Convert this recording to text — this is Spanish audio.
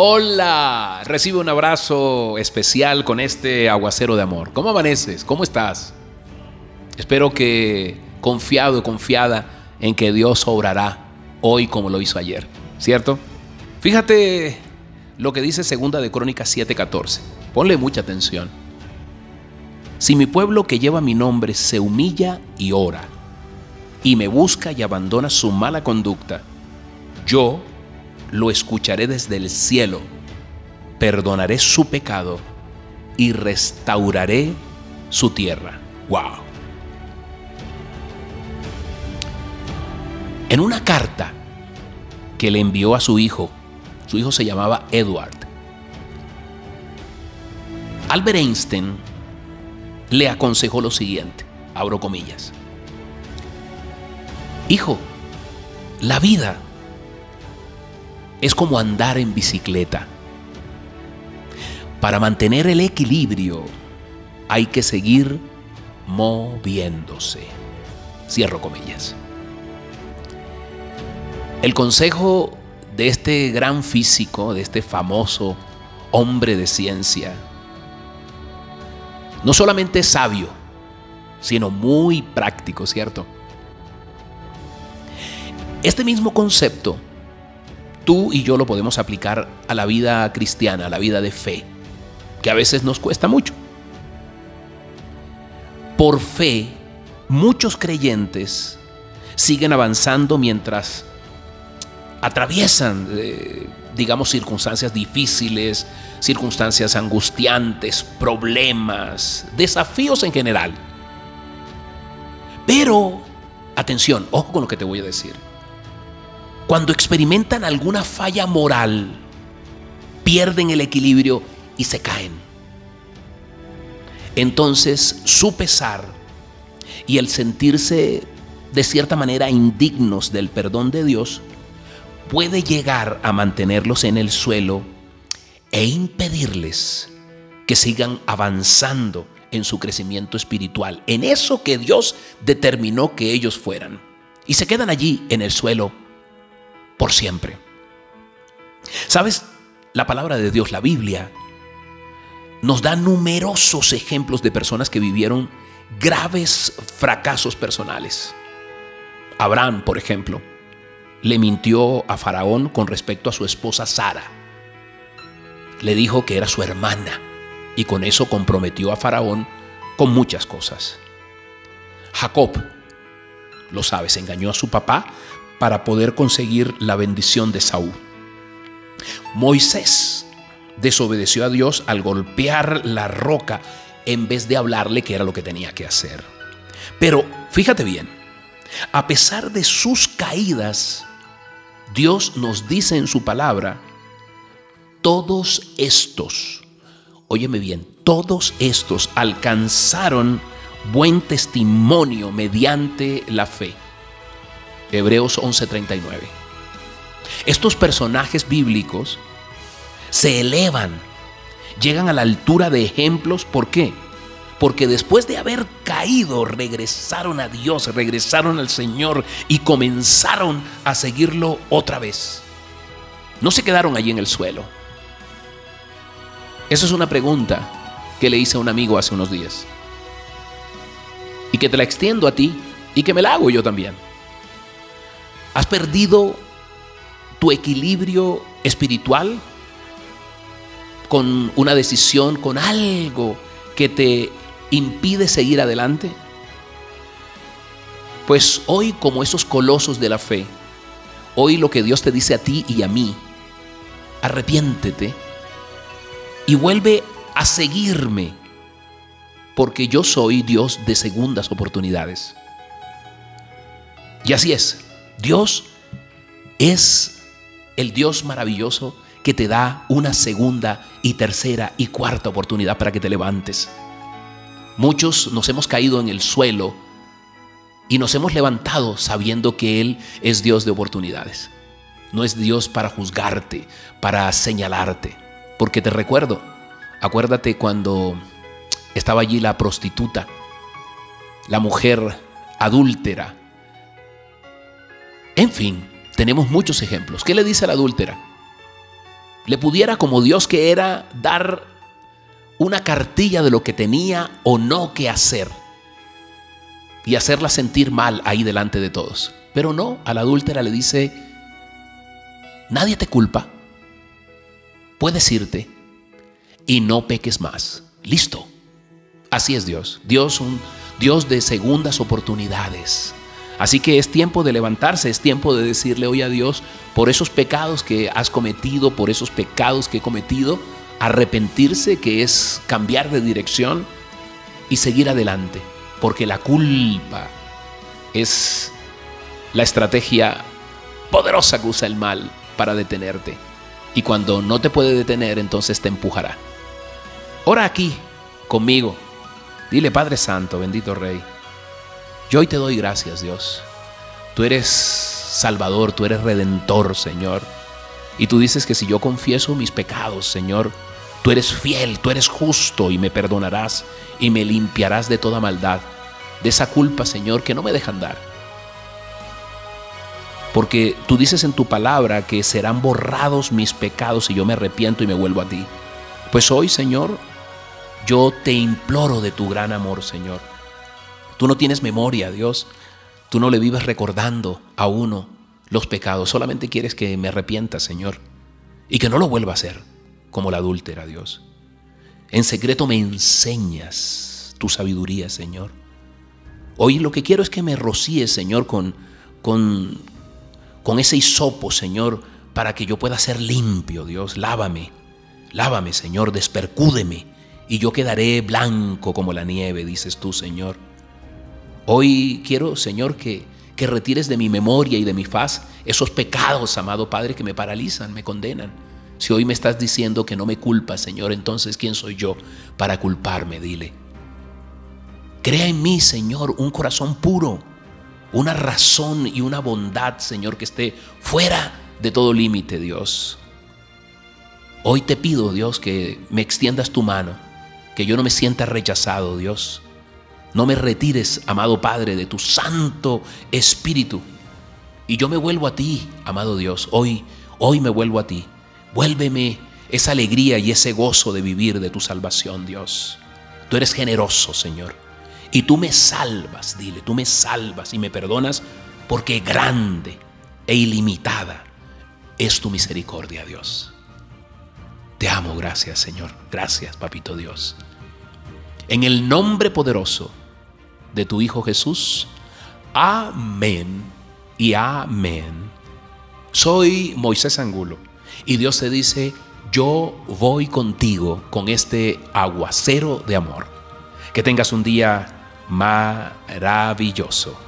Hola, recibe un abrazo especial con este aguacero de amor. ¿Cómo amaneces? ¿Cómo estás? Espero que confiado, confiada en que Dios obrará hoy como lo hizo ayer, ¿cierto? Fíjate lo que dice segunda de Crónicas 7:14. Ponle mucha atención. Si mi pueblo que lleva mi nombre se humilla y ora, y me busca y abandona su mala conducta, yo lo escucharé desde el cielo, perdonaré su pecado y restauraré su tierra. ¡Wow! En una carta que le envió a su hijo, su hijo se llamaba Edward, Albert Einstein le aconsejó lo siguiente, abro comillas. Hijo, la vida es como andar en bicicleta. Para mantener el equilibrio hay que seguir moviéndose. Cierro comillas. El consejo de este gran físico, de este famoso hombre de ciencia, no solamente es sabio, sino muy práctico, ¿cierto? Este mismo concepto tú y yo lo podemos aplicar a la vida cristiana, a la vida de fe, que a veces nos cuesta mucho. Por fe, muchos creyentes siguen avanzando mientras atraviesan, eh, digamos, circunstancias difíciles, circunstancias angustiantes, problemas, desafíos en general. Pero, atención, ojo con lo que te voy a decir cuando experimentan alguna falla moral, pierden el equilibrio y se caen. Entonces su pesar y el sentirse de cierta manera indignos del perdón de Dios puede llegar a mantenerlos en el suelo e impedirles que sigan avanzando en su crecimiento espiritual, en eso que Dios determinó que ellos fueran. Y se quedan allí en el suelo por siempre. ¿Sabes? La palabra de Dios, la Biblia, nos da numerosos ejemplos de personas que vivieron graves fracasos personales. Abraham, por ejemplo, le mintió a Faraón con respecto a su esposa Sara. Le dijo que era su hermana y con eso comprometió a Faraón con muchas cosas. Jacob, lo sabes, engañó a su papá para poder conseguir la bendición de Saúl. Moisés desobedeció a Dios al golpear la roca en vez de hablarle que era lo que tenía que hacer. Pero fíjate bien, a pesar de sus caídas, Dios nos dice en su palabra, todos estos, óyeme bien, todos estos alcanzaron buen testimonio mediante la fe. Hebreos 11:39. Estos personajes bíblicos se elevan, llegan a la altura de ejemplos. ¿Por qué? Porque después de haber caído, regresaron a Dios, regresaron al Señor y comenzaron a seguirlo otra vez. No se quedaron allí en el suelo. Esa es una pregunta que le hice a un amigo hace unos días. Y que te la extiendo a ti y que me la hago yo también. ¿Has perdido tu equilibrio espiritual con una decisión, con algo que te impide seguir adelante? Pues hoy como esos colosos de la fe, hoy lo que Dios te dice a ti y a mí, arrepiéntete y vuelve a seguirme, porque yo soy Dios de segundas oportunidades. Y así es, Dios es el Dios maravilloso que te da una segunda y tercera y cuarta oportunidad para que te levantes. Muchos nos hemos caído en el suelo y nos hemos levantado sabiendo que Él es Dios de oportunidades. No es Dios para juzgarte, para señalarte. Porque te recuerdo, acuérdate cuando estaba allí la prostituta, la mujer adúltera, en fin, tenemos muchos ejemplos. ¿Qué le dice a la adúltera? le pudiera, como Dios que era, dar una cartilla de lo que tenía o no que hacer y hacerla sentir mal ahí delante de todos. Pero no, a la adúltera le dice, nadie te culpa, puedes irte y no peques más. Listo. Así es Dios. Dios un Dios de segundas oportunidades. Así que es tiempo de levantarse, es tiempo de decirle hoy a Dios por esos pecados que has cometido, por esos pecados que he cometido, arrepentirse, que es cambiar de dirección y seguir adelante, porque la culpa es la estrategia poderosa que usa el mal para detenerte. Y cuando no te puede detener, entonces te empujará. Ora aquí conmigo. Dile, Padre Santo, bendito Rey, yo hoy te doy gracias, Dios. Tú eres Salvador, tú eres Redentor, Señor. Y tú dices que si yo confieso mis pecados, Señor, tú eres fiel, tú eres justo y me perdonarás y me limpiarás de toda maldad, de esa culpa, Señor, que no me deja andar. Porque tú dices en tu palabra que serán borrados mis pecados si yo me arrepiento y me vuelvo a ti. Pues hoy, Señor, yo te imploro de tu gran amor, Señor. Tú no tienes memoria, Dios. Tú no le vives recordando a uno los pecados. Solamente quieres que me arrepienta, Señor. Y que no lo vuelva a hacer como la adúltera, Dios. En secreto me enseñas tu sabiduría, Señor. Hoy lo que quiero es que me rocíes, Señor, con, con, con ese hisopo, Señor, para que yo pueda ser limpio, Dios. Lávame, lávame, Señor, despercúdeme y yo quedaré blanco como la nieve, dices tú, Señor. Hoy quiero, Señor, que, que retires de mi memoria y de mi faz esos pecados, amado Padre, que me paralizan, me condenan. Si hoy me estás diciendo que no me culpas, Señor, entonces ¿quién soy yo para culparme? Dile. Crea en mí, Señor, un corazón puro, una razón y una bondad, Señor, que esté fuera de todo límite, Dios. Hoy te pido, Dios, que me extiendas tu mano que yo no me sienta rechazado, Dios. No me retires, amado Padre, de tu Santo Espíritu. Y yo me vuelvo a ti, amado Dios. Hoy, hoy me vuelvo a ti. Vuélveme esa alegría y ese gozo de vivir de tu salvación, Dios. Tú eres generoso, Señor. Y tú me salvas, dile, tú me salvas y me perdonas porque grande e ilimitada es tu misericordia, Dios. Te amo, gracias, Señor. Gracias, Papito Dios. En el nombre poderoso de tu Hijo Jesús. Amén y amén. Soy Moisés Angulo y Dios te dice, yo voy contigo con este aguacero de amor. Que tengas un día maravilloso.